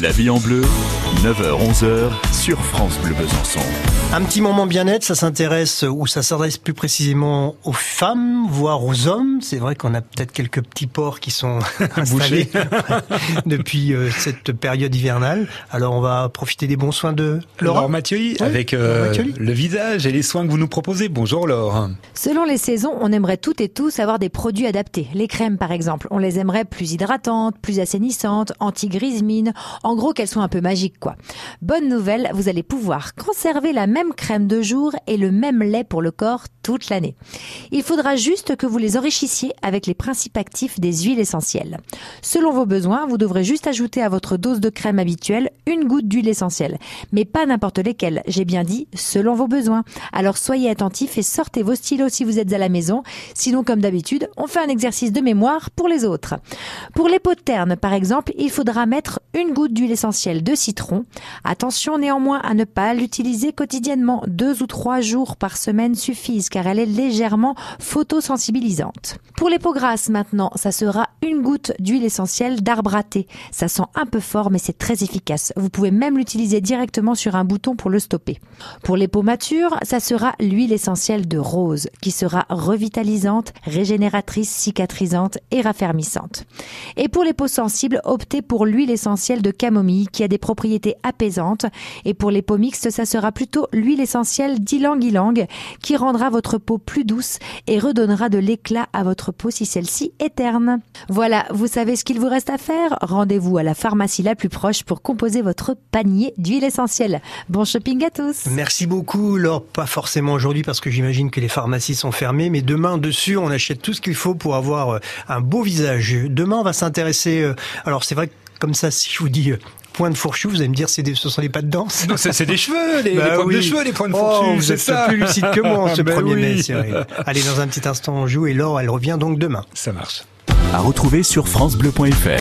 La vie en bleu, 9h-11h sur France Bleu Besançon. Un petit moment bien-être, ça s'intéresse ou ça s'adresse plus précisément aux femmes, voire aux hommes. C'est vrai qu'on a peut-être quelques petits porcs qui sont installés depuis euh, cette période hivernale. Alors on va profiter des bons soins de Laura. Laure Mathieu, avec euh, Mathieu. le visage et les soins que vous nous proposez. Bonjour Laure. Selon les saisons, on aimerait toutes et tous avoir des produits adaptés. Les crèmes, par exemple, on les aimerait plus hydratantes, plus assainissantes, anti-grise mine. En gros, qu'elles soient un peu magiques, quoi. Bonne nouvelle, vous allez pouvoir conserver la même crème de jour et le même lait pour le corps toute l'année. Il faudra juste que vous les enrichissiez avec les principes actifs des huiles essentielles. Selon vos besoins, vous devrez juste ajouter à votre dose de crème habituelle une goutte d'huile essentielle. Mais pas n'importe lesquelles. J'ai bien dit selon vos besoins. Alors soyez attentifs et sortez vos stylos si vous êtes à la maison. Sinon, comme d'habitude, on fait un exercice de mémoire pour les autres. Pour les peaux de terne, par exemple, il faudra mettre une goutte d'huile essentielle de citron. Attention néanmoins à ne pas l'utiliser quotidiennement. Deux ou trois jours par semaine suffisent car elle est légèrement photosensibilisante. Pour les peaux grasses maintenant, ça sera une goutte d'huile essentielle d'arbre à thé. Ça sent un peu fort mais c'est très efficace. Vous pouvez même l'utiliser directement sur un bouton pour le stopper. Pour les peaux matures, ça sera l'huile essentielle de rose qui sera revitalisante, régénératrice, cicatrisante et raffermissante. Et pour les peaux sensibles, optez pour l'huile essentielle de camomille qui a des propriétés apaisantes. Et pour les peaux mixtes, ça sera plutôt l'huile essentielle d'ylang-ylang qui rendra votre peau plus douce et redonnera de l'éclat à votre peau si celle-ci est terne. Voilà, vous savez ce qu'il vous reste à faire? Rendez-vous à la pharmacie la plus proche pour composer votre panier d'huile essentielle. Bon shopping à tous Merci beaucoup, Laure. Pas forcément aujourd'hui parce que j'imagine que les pharmacies sont fermées, mais demain dessus, on achète tout ce qu'il faut pour avoir euh, un beau visage. Demain, on va s'intéresser. euh, Alors c'est vrai que comme ça, si je vous dis euh, point de fourchu, vous allez me dire c'est des, ce sont des pas de danse. Non, c'est c'est des cheveux, les, Bah les pointes oui. de cheveux, les points de Oh, fourchu, vous c'est êtes ça. plus lucide que moi ce Ben 1er mai, oui. Cyril. Allez, dans un petit instant, on joue et Laure, elle revient donc demain. Ça marche. À retrouver sur FranceBleu.fr.